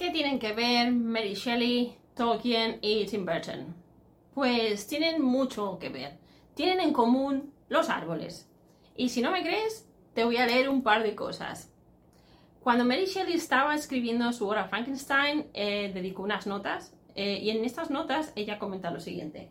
¿Qué tienen que ver Mary Shelley, Tolkien y Tim Burton? Pues tienen mucho que ver. Tienen en común los árboles. Y si no me crees, te voy a leer un par de cosas. Cuando Mary Shelley estaba escribiendo su obra Frankenstein, eh, dedicó unas notas eh, y en estas notas ella comenta lo siguiente.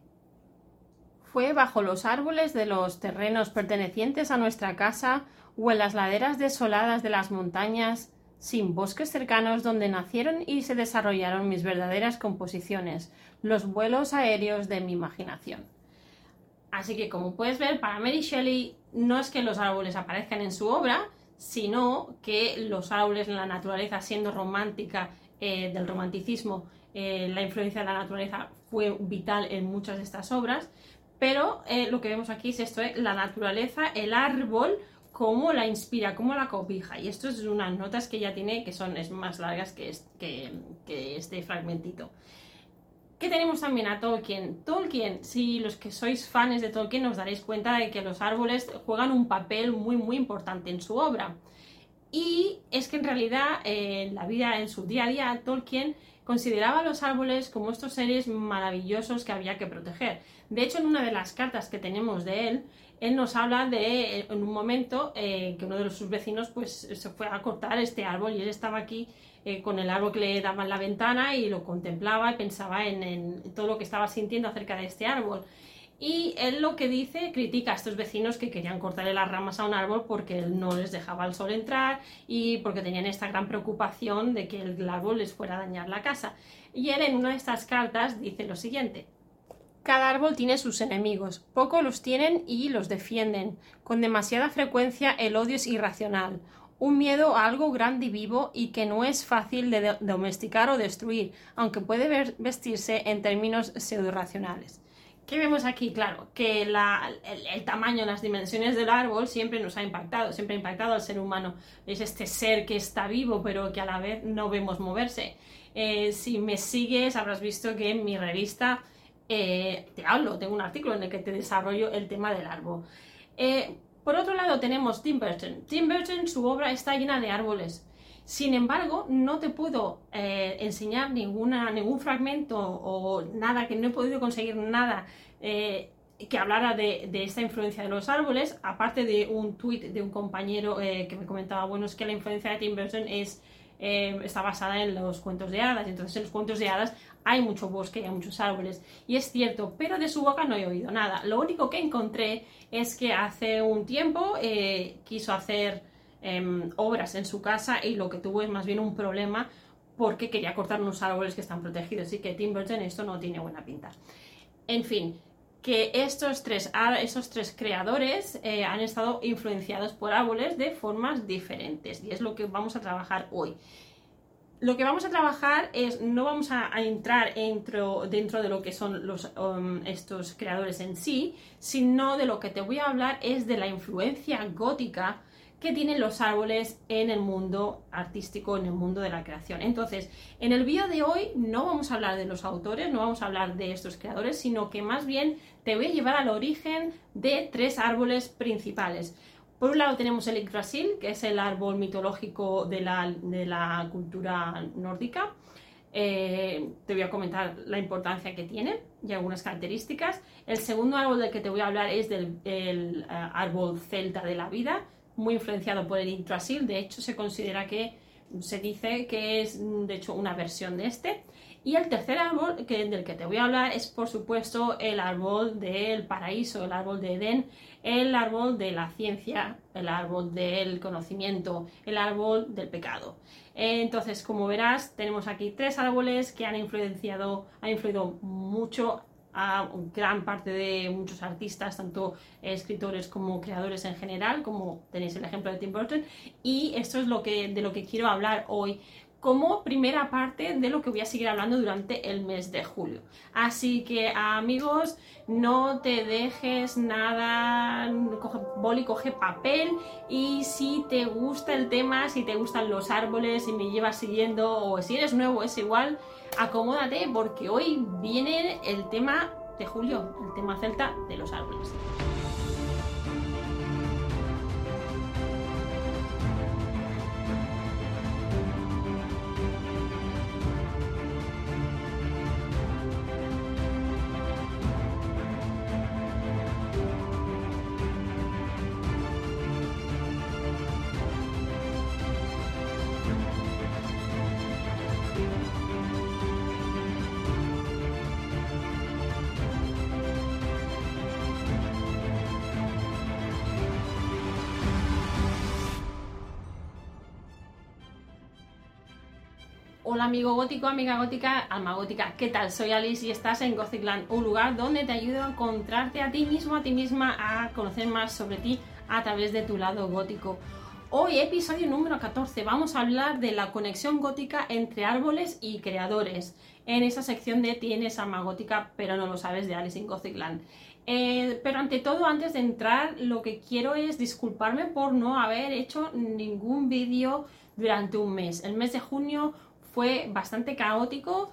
Fue bajo los árboles de los terrenos pertenecientes a nuestra casa o en las laderas desoladas de las montañas sin bosques cercanos donde nacieron y se desarrollaron mis verdaderas composiciones, los vuelos aéreos de mi imaginación. Así que, como puedes ver, para Mary Shelley no es que los árboles aparezcan en su obra, sino que los árboles en la naturaleza, siendo romántica eh, del romanticismo, eh, la influencia de la naturaleza fue vital en muchas de estas obras, pero eh, lo que vemos aquí es esto, la naturaleza, el árbol cómo la inspira, cómo la copija. Y esto es unas notas que ella tiene que son es más largas que, que, este fragmentito. ¿Qué tenemos también a Tolkien? Tolkien, si los que sois fans de Tolkien os daréis cuenta de que los árboles juegan un papel muy muy importante en su obra. Y es que en realidad en la vida, en su día a día, Tolkien consideraba a los árboles como estos seres maravillosos que había que proteger. De hecho, en una de las cartas que tenemos de él, él nos habla de, en un momento, eh, que uno de sus vecinos pues se fue a cortar este árbol y él estaba aquí eh, con el árbol que le daba en la ventana y lo contemplaba y pensaba en, todo lo que estaba sintiendo acerca de este árbol. Y él lo que dice, critica a estos vecinos que querían cortarle las ramas a un árbol porque él no les dejaba el sol entrar y porque tenían esta gran preocupación de que el árbol les fuera a dañar la casa. Y él en una de estas cartas dice lo siguiente, cada árbol tiene sus enemigos, pocos los tienen y los defienden. Con demasiada frecuencia el odio es irracional, un miedo a algo grande y vivo y que no es fácil de domesticar o destruir, aunque puede vestirse en términos pseudo-racionales. ¿Qué vemos aquí? Claro, que el, tamaño, las dimensiones del árbol siempre nos ha impactado, siempre ha impactado al ser humano. Es este ser que está vivo, pero que a la vez no vemos moverse. Eh, si me sigues, habrás visto que en mi revista eh, te hablo, tengo un artículo en el que te desarrollo el tema del árbol. Eh, por otro lado tenemos Tim Burton. Tim Burton, su obra está llena de árboles. Sin embargo, no te puedo eh, enseñar ningún fragmento o nada, que no he podido conseguir nada que hablara de, esta influencia de los árboles, aparte de un tuit de un compañero que me comentaba, bueno, es que la influencia de Tim Burton es eh, está basada en los cuentos de hadas. Entonces, en los cuentos de hadas hay mucho bosque y hay muchos árboles. Y es cierto, pero de su boca no he oído nada. Lo único que encontré es que hace un tiempo eh, quiso hacer em, obras en su casa y lo que tuvo es más bien un problema porque quería cortar unos árboles que están protegidos. Así que Tim Burton esto no tiene buena pinta. En fin, que estos tres, esos tres creadores eh, han estado influenciados por árboles de formas diferentes y es lo que vamos a trabajar hoy. Lo que vamos a trabajar es, no vamos a, entrar dentro, dentro, de lo que son los, um, estos creadores en sí, sino de lo que te voy a hablar es de la influencia gótica que tienen los árboles en el mundo artístico, en el mundo de la creación. Entonces, en el vídeo de hoy no vamos a hablar de los autores, no vamos a hablar de estos creadores, sino que más bien te voy a llevar al origen de tres árboles principales. Por un lado tenemos el Yggdrasil, que es el árbol mitológico de la, cultura nórdica. Eh, te voy a comentar la importancia que tiene y algunas características. El segundo árbol del que te voy a hablar es del el, eh, árbol celta de la vida, muy influenciado por el Yggdrasil. De hecho, se considera que se dice que es de hecho una versión de este. Y el tercer árbol que, del que te voy a hablar es por supuesto el árbol del paraíso, el árbol de Edén, el árbol de la ciencia, el árbol del conocimiento, el árbol del pecado. Entonces, como verás, tenemos aquí tres árboles que han influenciado, han influido mucho a gran parte de muchos artistas, tanto escritores como creadores en general, como tenéis el ejemplo de Tim Burton, y esto es lo que, de lo que quiero hablar hoy como primera parte de lo que voy a seguir hablando durante el mes de julio. Así que amigos, no te dejes nada, coge boli, coge papel y si te gusta el tema, si te gustan los árboles, y me llevas siguiendo o si eres nuevo es igual, acomódate porque hoy viene el tema de julio, el tema celta de los árboles. Hola amigo gótico, amiga gótica, alma gótica, ¿qué tal? Soy Alice y estás en Gothicland, un lugar donde te ayudo a encontrarte a ti mismo, a ti misma, a conocer más sobre ti a través de tu lado gótico. Hoy, episodio número 14, vamos a hablar de la conexión gótica entre árboles y creadores. En esa sección de Tienes alma gótica, pero no lo sabes, de Alice in Gothicland. Eh, pero ante todo, antes de entrar, lo que quiero es disculparme por no haber hecho ningún vídeo durante un mes. El mes de junio fue bastante caótico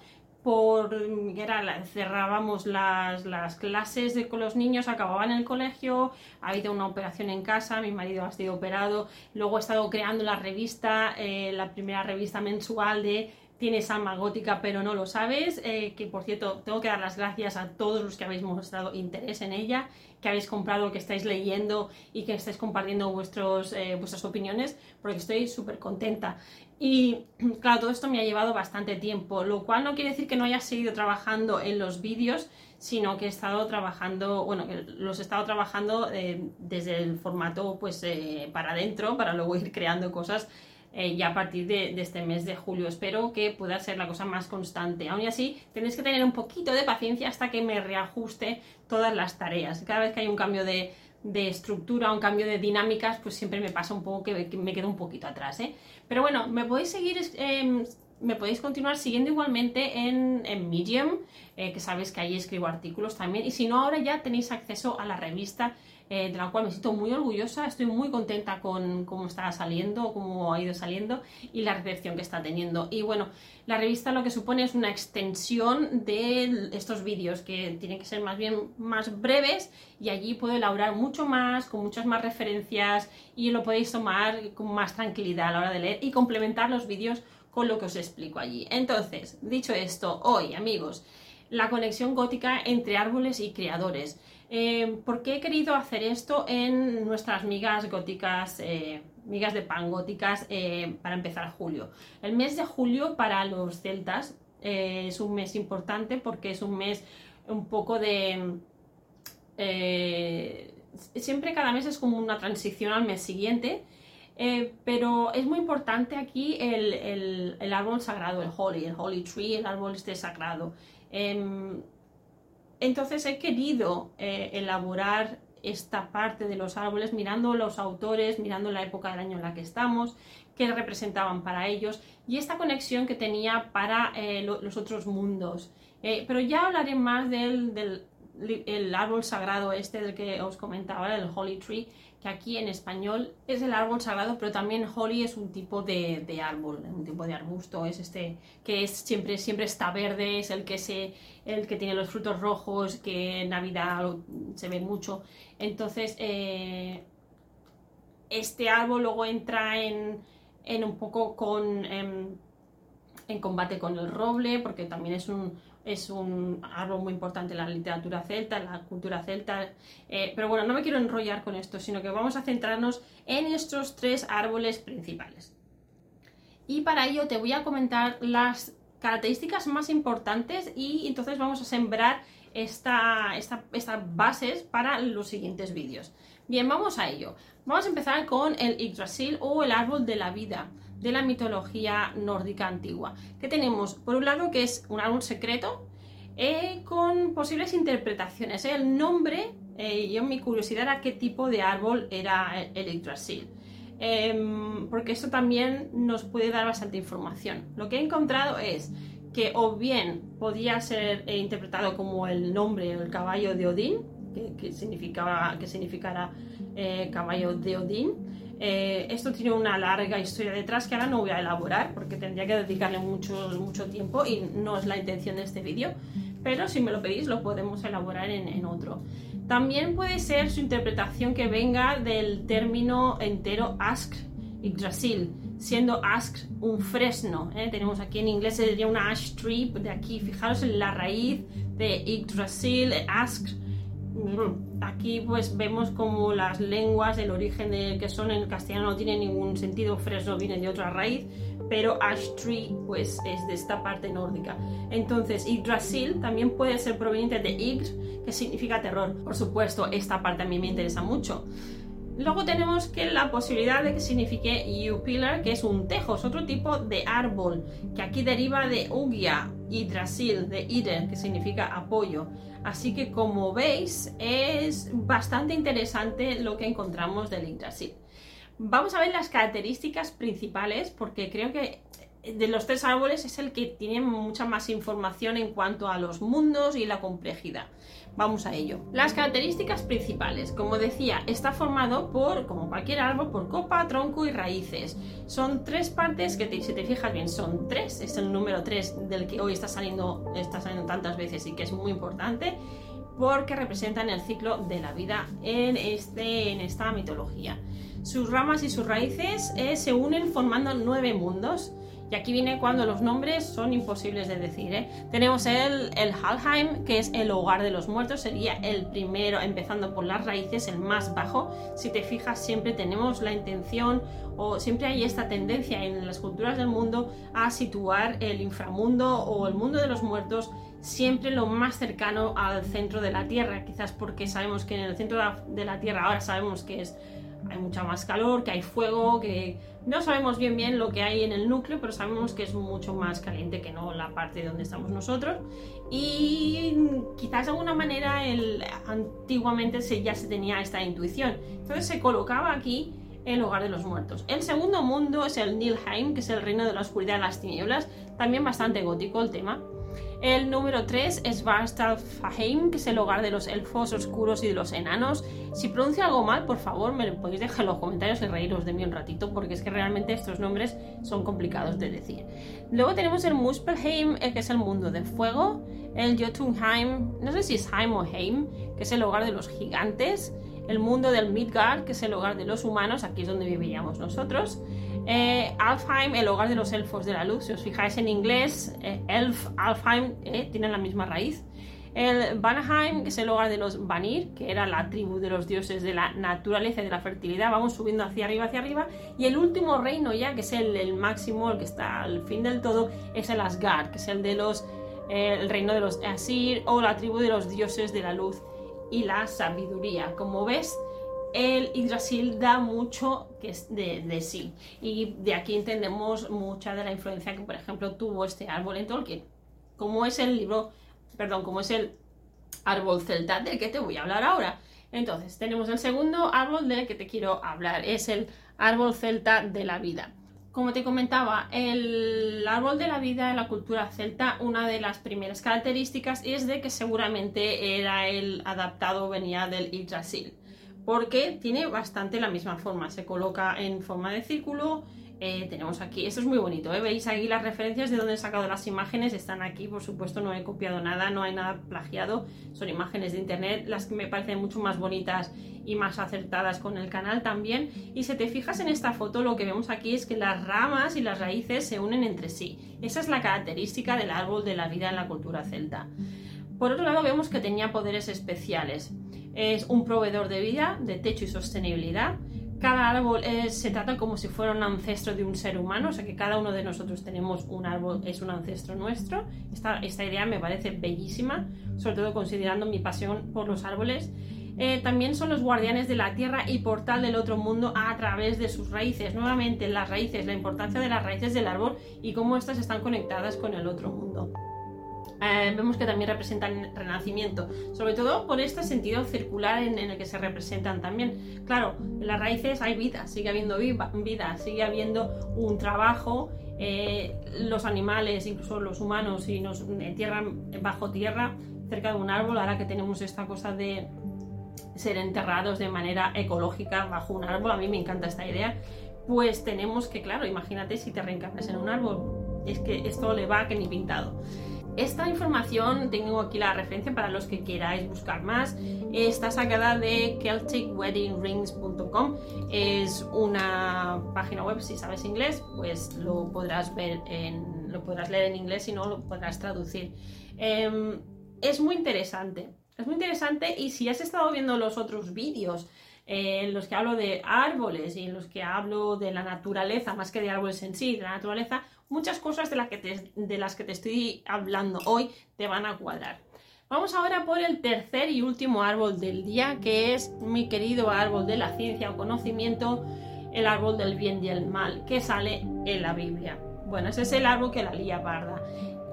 por era, cerrábamos las, clases de, con los niños, acababan el colegio, ha habido una operación en casa, mi marido ha sido operado, luego he estado creando la revista, eh, la primera revista mensual de Tienes alma gótica pero no lo sabes, eh, que por cierto tengo que dar las gracias a todos los que habéis mostrado interés en ella, que habéis comprado, que estáis leyendo y que estáis compartiendo vuestros, eh, vuestras opiniones, porque estoy súper contenta. Y claro, todo esto me ha llevado bastante tiempo, lo cual no quiere decir que no haya seguido trabajando en los vídeos, sino que he estado trabajando, bueno, que los he estado trabajando eh, desde el formato pues para adentro, para luego ir creando cosas eh, ya a partir de, este mes de julio. Espero que pueda ser la cosa más constante. Aún así, tenéis que tener un poquito de paciencia hasta que me reajuste todas las tareas. Cada vez que hay un cambio de, estructura, un cambio de dinámicas, pues siempre me pasa un poco que, me quedo un poquito atrás. ¿eh? Pero bueno, me podéis seguir... Em, me podéis continuar siguiendo igualmente en, Medium, eh, que sabéis que ahí escribo artículos también. Y si no, ahora ya tenéis acceso a la revista eh, de la cual me siento muy orgullosa, estoy muy contenta con cómo está saliendo, cómo ha ido saliendo y la recepción que está teniendo. Y bueno, la revista lo que supone es una extensión de estos vídeos que tienen que ser más bien más breves y allí puedo elaborar mucho más, con muchas más referencias y lo podéis tomar con más tranquilidad a la hora de leer y complementar los vídeos con lo que os explico allí. Entonces, dicho esto, hoy amigos, la conexión gótica entre árboles y creadores. Eh, ¿Por qué he querido hacer esto en nuestras migas góticas, eh, migas de pan góticas, eh, para empezar julio? El mes de julio para los celtas es un mes importante porque es un mes un poco de... siempre cada mes es como una transición al mes siguiente. Pero es muy importante aquí el, el, árbol sagrado, el holy, el holy tree, el árbol este sagrado. Em, entonces he querido eh, elaborar esta parte de los árboles mirando los autores, mirando la época del año en la que estamos, qué representaban para ellos y esta conexión que tenía para eh, los otros mundos. Eh, pero ya hablaré más del árbol sagrado este del que os comentaba, el Holy Tree, que aquí en español es el árbol sagrado, pero también holly es un tipo de, árbol, un tipo de arbusto, es este que es siempre, siempre está verde, es el que, se, el que tiene los frutos rojos, que en Navidad se ve mucho. Entonces, eh, este árbol luego entra en, un poco con... Em, en combate con el roble, porque también es un, es un árbol muy importante en la literatura celta, en la cultura celta. Eh, pero bueno, no me quiero enrollar con esto, sino que vamos a centrarnos en estos tres árboles principales. Y para ello te voy a comentar las características más importantes y entonces vamos a sembrar estas bases para los siguientes vídeos. Bien, vamos a ello. Vamos a empezar con el Yggdrasil o el árbol de la vida de la mitología nórdica antigua. Que tenemos, por un lado, que es un árbol secreto eh, con posibles interpretaciones. ¿eh? El nombre, eh, yo mi curiosidad era qué tipo de árbol era el Yggdrasil. Em, porque esto también nos puede dar bastante información. Lo que he encontrado es que o bien podía ser interpretado como el nombre o el caballo de Odín, que, significaba, que significara caballo de Odín, eh, esto tiene una larga historia detrás que ahora no voy a elaborar porque tendría que dedicarle mucho, mucho tiempo y no es la intención de este vídeo, pero si me lo pedís lo podemos elaborar en, otro. También puede ser su interpretación que venga del término entero ask Yggdrasil, siendo ask un fresno. ¿eh? Tenemos aquí en inglés sería una ash tree, de aquí fijaros en la raíz de Yggdrasil, ask Aquí pues vemos como las lenguas, el origen de que son en castellano no tiene ningún sentido, fresno viene de otra raíz, pero ash tree pues es de esta parte nórdica. Entonces Yggdrasil también puede ser proveniente de Yggd, que significa terror. Por supuesto, esta parte a mí me interesa mucho. Luego tenemos que la posibilidad de que signifique U-pillar, que es un tejos, otro tipo de árbol, que aquí deriva de Ugia y Drasil, de Iden, que significa apoyo. Así que como veis, es bastante interesante lo que encontramos del Yggdrasil. Vamos a ver las características principales, porque creo que de los tres árboles es el que tiene mucha más información en cuanto a los mundos y la complejidad. Vamos a ello. Las características principales, como decía, está formado por, como cualquier árbol, por copa, tronco y raíces. Son tres partes que, si te fijas bien, son tres. Es el número tres del que hoy está saliendo, está saliendo tantas veces y que es muy importante porque representan el ciclo de la vida en, este, en esta mitología. Sus ramas y sus raíces eh, se unen formando nueve mundos. Y aquí viene cuando los nombres son imposibles de decir. ¿eh? Tenemos el, el Halheim, que es el hogar de los muertos, sería el primero, empezando por las raíces, el más bajo. Si te fijas, siempre tenemos la intención o siempre hay esta tendencia en las culturas del mundo a situar el inframundo o el mundo de los muertos siempre lo más cercano al centro de la Tierra, quizás porque sabemos que en el centro de la Tierra ahora sabemos que es hay mucha más calor, que hay fuego, que no sabemos bien bien lo que hay en el núcleo, pero sabemos que es mucho más caliente que no la parte donde estamos nosotros. Y quizás de alguna manera el, antiguamente se, ya se tenía esta intuición. Entonces se colocaba aquí el hogar de los muertos. El segundo mundo es el Nilheim, que es el reino de la oscuridad y las tinieblas, también bastante gótico el tema. El número 3 es Faheim, que es el hogar de los elfos oscuros y de los enanos. Si pronuncio algo mal, por favor, me lo podéis dejar en los comentarios y reíros de mí un ratito, porque es que realmente estos nombres son complicados de decir. Luego tenemos el Muspelheim, eh, que es el mundo del fuego. El Jotunheim, no sé si es Heim o Heim, que es el hogar de los gigantes. El mundo del Midgard, que es el hogar de los humanos, aquí es donde vivíamos nosotros. Eh, Alfheim, el hogar de los elfos de la luz. Si os fijáis en inglés, eh, Elf, Alfheim eh, tienen la misma raíz. El Vanaheim, que es el hogar de los Vanir, que era la tribu de los dioses de la naturaleza y de la fertilidad. Vamos subiendo hacia arriba, hacia arriba. Y el último reino ya, que es el, máximo, el que está al fin del todo, es el Asgard, que es el de los el reino de los Asir o la tribu de los dioses de la luz y la sabiduría. Como ves, el Yggdrasil da mucho que es de, sí. Y de aquí entendemos mucha de la influencia que, por ejemplo, tuvo este árbol en Tolkien. Como es el libro, perdón, como es el árbol celta del que te voy a hablar ahora. Entonces, tenemos el segundo árbol del que te quiero hablar. Es el árbol celta de la vida. Como te comentaba, el árbol de la vida en la cultura celta, una de las primeras características es de que seguramente era el adaptado, venía del Yggdrasil porque tiene bastante la misma forma. Se coloca en forma de círculo. Eh, tenemos aquí, esto es muy bonito, ¿eh? veis aquí las referencias de donde he sacado las imágenes, están aquí, por supuesto no he copiado nada, no hay nada plagiado, son imágenes de internet, las que me parecen mucho más bonitas y más acertadas con el canal también. Y si te fijas en esta foto, lo que vemos aquí es que las ramas y las raíces se unen entre sí. Esa es la característica del árbol de la vida en la cultura celta. Por otro lado, vemos que tenía poderes especiales es un proveedor de vida, de techo y sostenibilidad. Cada árbol se trata como si fuera un ancestro de un ser humano, o sea que cada uno de nosotros tenemos un árbol, es un ancestro nuestro. Esta, esta idea me parece bellísima, sobre todo considerando mi pasión por los árboles. Eh, también son los guardianes de la tierra y portal del otro mundo a través de sus raíces. Nuevamente, las raíces, la importancia de las raíces del árbol y cómo estas están conectadas con el otro mundo. Eh, vemos que también representan renacimiento, sobre todo por este sentido circular en, el que se representan también. Claro, en las raíces hay vida, sigue habiendo vida, sigue habiendo un trabajo, eh, los animales, incluso los humanos, si nos entierran bajo tierra, cerca de un árbol, ahora que tenemos esta cosa de ser enterrados de manera ecológica bajo un árbol, a mí me encanta esta idea, pues tenemos que, claro, imagínate si te reencarnas en un árbol, es que esto le va que ni pintado. Esta información, tengo aquí la referencia para los que queráis buscar más, está sacada de celticweddingrings.com. Es una página web, si sabes inglés, pues lo podrás ver en, lo podrás leer en inglés, si no lo podrás traducir. Em, es muy interesante, es muy interesante y si has estado viendo los otros vídeos eh, en los que hablo de árboles y en los que hablo de la naturaleza, más que de árboles en sí, de la naturaleza, muchas cosas de, las que te, de las que te estoy hablando hoy te van a cuadrar. Vamos ahora por el tercer y último árbol del día, que es mi querido árbol de la ciencia o conocimiento, el árbol del bien y el mal, que sale en la Biblia. Bueno, ese es el árbol que la lía parda.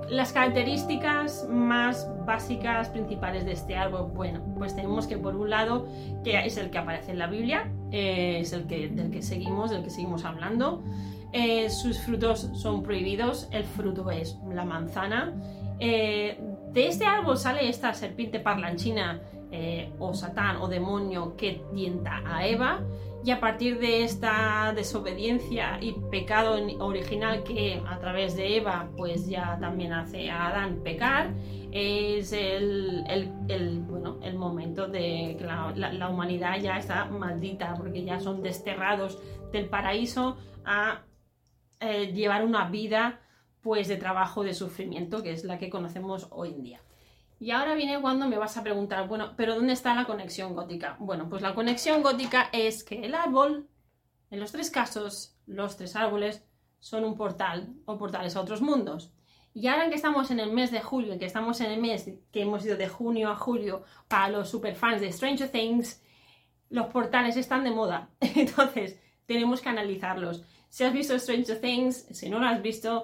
Las características más básicas, principales de este árbol, bueno, pues tenemos que por un lado, que es el que aparece en la Biblia, eh, es el que, del que seguimos, del que seguimos hablando. Eh, sus frutos son prohibidos, el fruto es la manzana. Eh, de este árbol sale esta serpiente parlanchina o satán o demonio que tienta a Eva y a partir de esta desobediencia y pecado original que a través de Eva pues ya también hace a Adán pecar, es el, bueno, el momento de que la, humanidad ya está maldita porque ya son desterrados del paraíso a eh, llevar una vida pues de trabajo, de sufrimiento, que es la que conocemos hoy en día. Y ahora viene cuando me vas a preguntar, bueno, pero ¿dónde está la conexión gótica? Bueno, pues la conexión gótica es que el árbol, en los tres casos, los tres árboles son un portal o portales a otros mundos. Y ahora que estamos en el mes de julio, que estamos en el mes que hemos ido de junio a julio para los superfans de Stranger Things, los portales están de moda. Entonces, tenemos que analizarlos. Si has visto Stranger Things, si no lo has visto,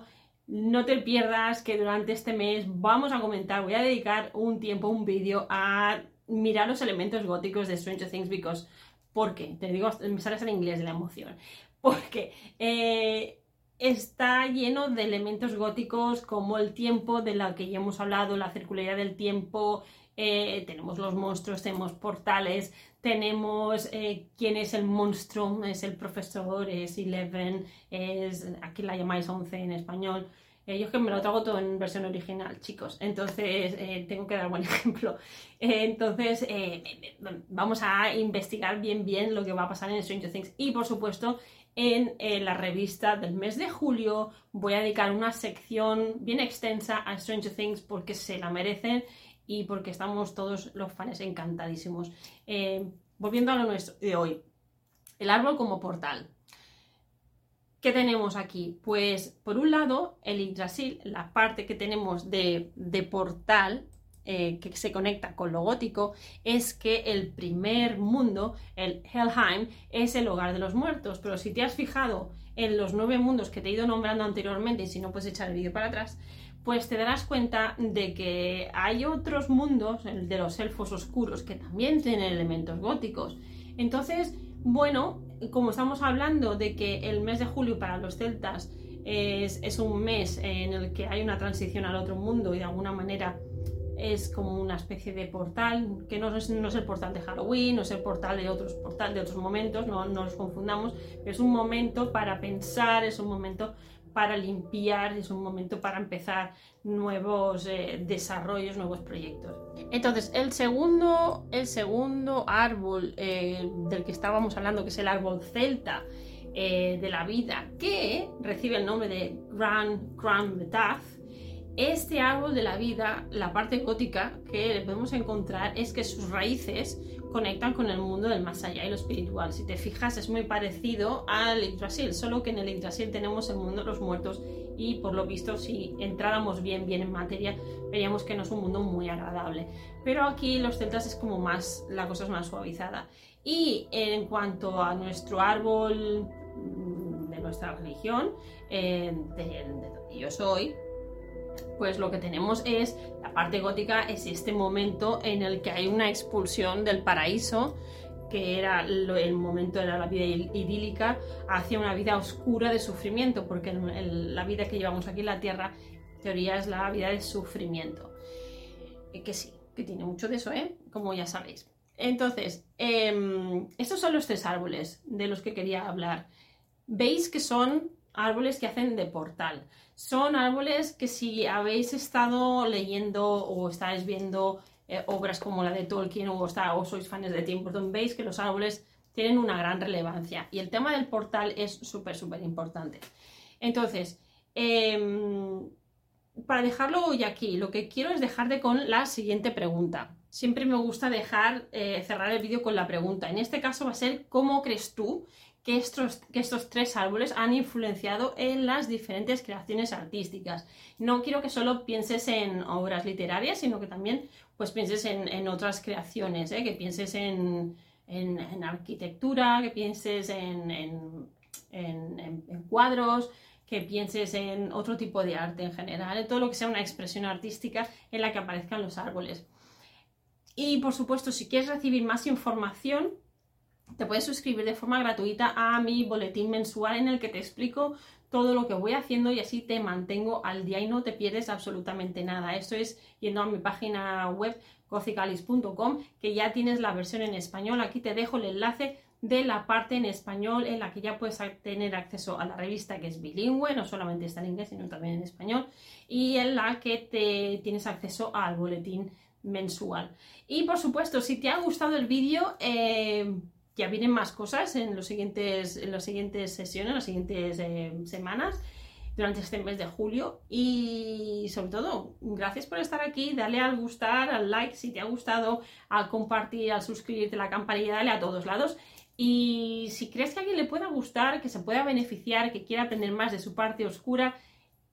no te pierdas que durante este mes vamos a comentar, voy a dedicar un tiempo, un vídeo a mirar los elementos góticos de Stranger Things because, ¿por qué? Te digo, me sales en inglés de la emoción. Porque eh, está lleno de elementos góticos como el tiempo de la que ya hemos hablado, la circularidad del tiempo, eh, tenemos los monstruos, tenemos portales, tenemos eh, quién es el monstruo, es el profesor, es Eleven, es, aquí la llamáis 11 en español. Eh, yo es que me lo trago todo en versión original, chicos, entonces tengo que dar buen ejemplo. entonces vamos a investigar bien bien lo que va a pasar en Stranger Things y por supuesto en la revista del mes de julio voy a dedicar una sección bien extensa a Stranger Things porque se la merecen y porque estamos todos los fans encantadísimos. Eh, volviendo a lo nuestro de hoy, el árbol como portal. ¿Qué tenemos aquí? Pues por un lado, el Yggdrasil, la parte que tenemos de, portal eh, que se conecta con lo gótico, es que el primer mundo, el Helheim, es el hogar de los muertos. Pero si te has fijado en los nueve mundos que te he ido nombrando anteriormente, y si no puedes echar el vídeo para atrás, pues te darás cuenta de que hay otros mundos, el de los elfos oscuros, que también tienen elementos góticos. Entonces, bueno, como estamos hablando de que el mes de julio para los celtas es, un mes en el que hay una transición al otro mundo y de alguna manera es como una especie de portal, que no es, no es el portal de Halloween, no es el portal de otros, portal de otros momentos, no, no confundamos, es un momento para pensar, es un momento para limpiar, es un momento para empezar nuevos eh, desarrollos, nuevos proyectos. Entonces, el segundo, el segundo árbol eh, del que estábamos hablando, que es el árbol celta eh, de la vida, que recibe el nombre de Grand Grand Betaf, este árbol de la vida, la parte gótica que podemos encontrar es que sus raíces conectan con el mundo del más allá y lo espiritual. Si te fijas, es muy parecido al Yggdrasil, solo que en el Yggdrasil tenemos el mundo de los muertos y por lo visto, si entráramos bien, bien en materia, veríamos que no es un mundo muy agradable. Pero aquí los celtas es como más, la cosa es más suavizada. Y en cuanto a nuestro árbol mm, de nuestra religión, eh, de, de yo soy, pues lo que tenemos es, la parte gótica es este momento en el que hay una expulsión del paraíso, que era el momento de la vida idílica, hacia una vida oscura de sufrimiento, porque la vida que llevamos aquí en la Tierra, en teoría, es la vida de sufrimiento. que sí, que tiene mucho de eso, ¿eh? Como ya sabéis. Entonces, em, estos son los tres árboles de los que quería hablar. Veis que son árboles que hacen de portal. Son árboles que si habéis estado leyendo o estáis viendo eh, obras como la de Tolkien o, o sois fans de Tim Burton, veis que los árboles tienen una gran relevancia. Y el tema del portal es súper, súper importante. Entonces, em, para dejarlo hoy aquí, lo que quiero es dejarte con la siguiente pregunta. Siempre me gusta dejar eh, cerrar el vídeo con la pregunta. En este caso va a ser, ¿cómo crees tú que estos, que estos tres árboles han influenciado en las diferentes creaciones artísticas. No quiero que solo pienses en obras literarias, sino que también pues, pienses en, otras creaciones, ¿eh? que pienses en, arquitectura, que pienses en, cuadros, que pienses en otro tipo de arte en general, en todo lo que sea una expresión artística en la que aparezcan los árboles. Y por supuesto, si quieres recibir más información, te puedes suscribir de forma gratuita a mi boletín mensual en el que te explico todo lo que voy haciendo y así te mantengo al día y no te pierdes absolutamente nada. Esto es yendo a mi página web gothicalis.com que ya tienes la versión en español. Aquí te dejo el enlace de la parte en español en la que ya puedes tener acceso a la revista que es bilingüe, no solamente está en inglés, sino también en español, y en la que te tienes acceso al boletín mensual. Y por supuesto, si te ha gustado el vídeo, eh, ya vienen más cosas en, los siguientes, en las siguientes sesiones, en las siguientes eh, semanas durante este mes de julio. Y sobre todo gracias por estar aquí, dale al gustar, al like si te ha gustado, al compartir, al suscribirte, la campanilla, dale a todos lados. Y si crees que a alguien le pueda gustar, que se pueda beneficiar, que quiera aprender más de su parte oscura,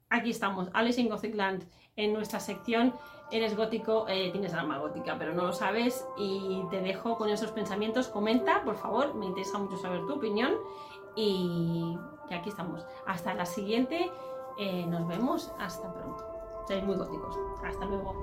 aquí estamos, Alice in Gothic Land en nuestra sección eres gótico, eh, tienes alma gótica, pero no lo sabes y te dejo con esos pensamientos. Comenta, por favor, me interesa mucho saber tu opinión y, aquí estamos. Hasta la siguiente, eh, nos vemos, hasta pronto. Seréis muy góticos. Hasta luego.